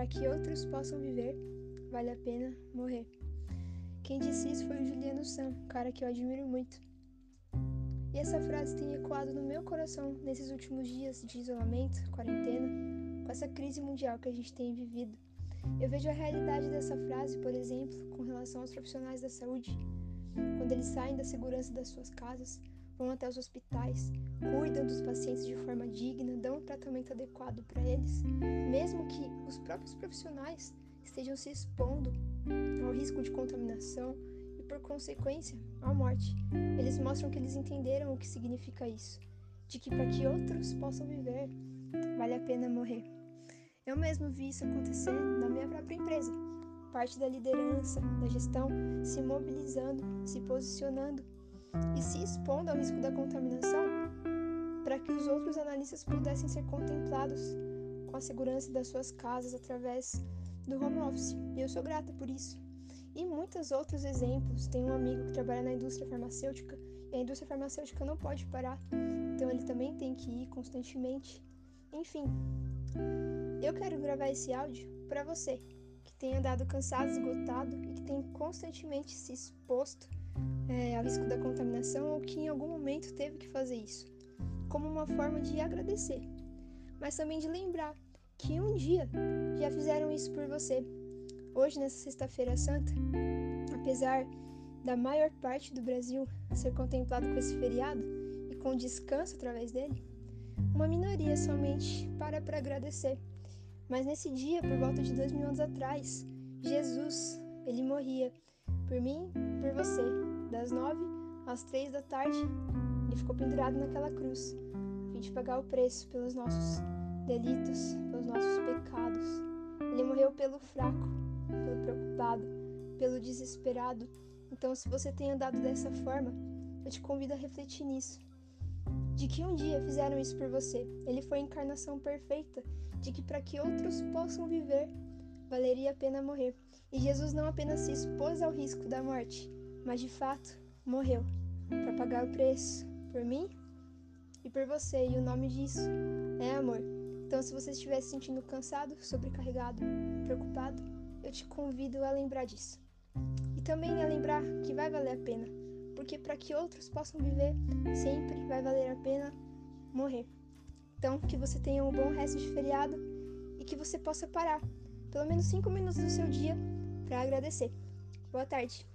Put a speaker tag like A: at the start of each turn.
A: para que outros possam viver, vale a pena morrer. Quem disse isso foi o Juliano Sam, cara que eu admiro muito. E essa frase tem ecoado no meu coração nesses últimos dias de isolamento, quarentena, com essa crise mundial que a gente tem vivido. Eu vejo a realidade dessa frase, por exemplo, com relação aos profissionais da saúde, quando eles saem da segurança das suas casas, vão até os hospitais, cuidam dos pacientes de forma digna, dão um tratamento adequado para eles, mesmo que os próprios profissionais estejam se expondo ao risco de contaminação e, por consequência, à morte. Eles mostram que eles entenderam o que significa isso, de que para que outros possam viver, vale a pena morrer. Eu mesmo vi isso acontecer na minha própria empresa. Parte da liderança, da gestão, se mobilizando, se posicionando e se expondo ao risco da contaminação para que os outros analistas pudessem ser contemplados com a segurança das suas casas através do home office. E eu sou grata por isso. E muitos outros exemplos. Tem um amigo que trabalha na indústria farmacêutica e a indústria farmacêutica não pode parar, então ele também tem que ir constantemente. Enfim, eu quero gravar esse áudio para você que tem andado cansado, esgotado e que tem constantemente se exposto é, ao risco da contaminação ou que em algum momento teve que fazer isso, como uma forma de agradecer, mas também de lembrar que um dia já fizeram isso por você. Hoje, nessa Sexta-feira Santa, apesar da maior parte do Brasil ser contemplado com esse feriado e com descanso através dele, uma minoria somente para para agradecer. Mas nesse dia, por volta de dois mil anos atrás, Jesus, ele morria por mim, por você, das nove às três da tarde, ele ficou pendurado naquela cruz, a fim de pagar o preço pelos nossos delitos, pelos nossos pecados. Ele morreu pelo fraco, pelo preocupado, pelo desesperado. Então, se você tem andado dessa forma, eu te convido a refletir nisso. De que um dia fizeram isso por você. Ele foi a encarnação perfeita de que para que outros possam viver, valeria a pena morrer. E Jesus não apenas se expôs ao risco da morte, mas de fato morreu para pagar o preço por mim e por você. E o nome disso é amor. Então, se você estiver se sentindo cansado, sobrecarregado, preocupado, eu te convido a lembrar disso. E também a lembrar que vai valer a pena, porque para que outros possam viver, sempre vai valer a pena morrer. Então, que você tenha um bom resto de feriado e que você possa parar pelo menos 5 minutos do seu dia para agradecer. Boa tarde.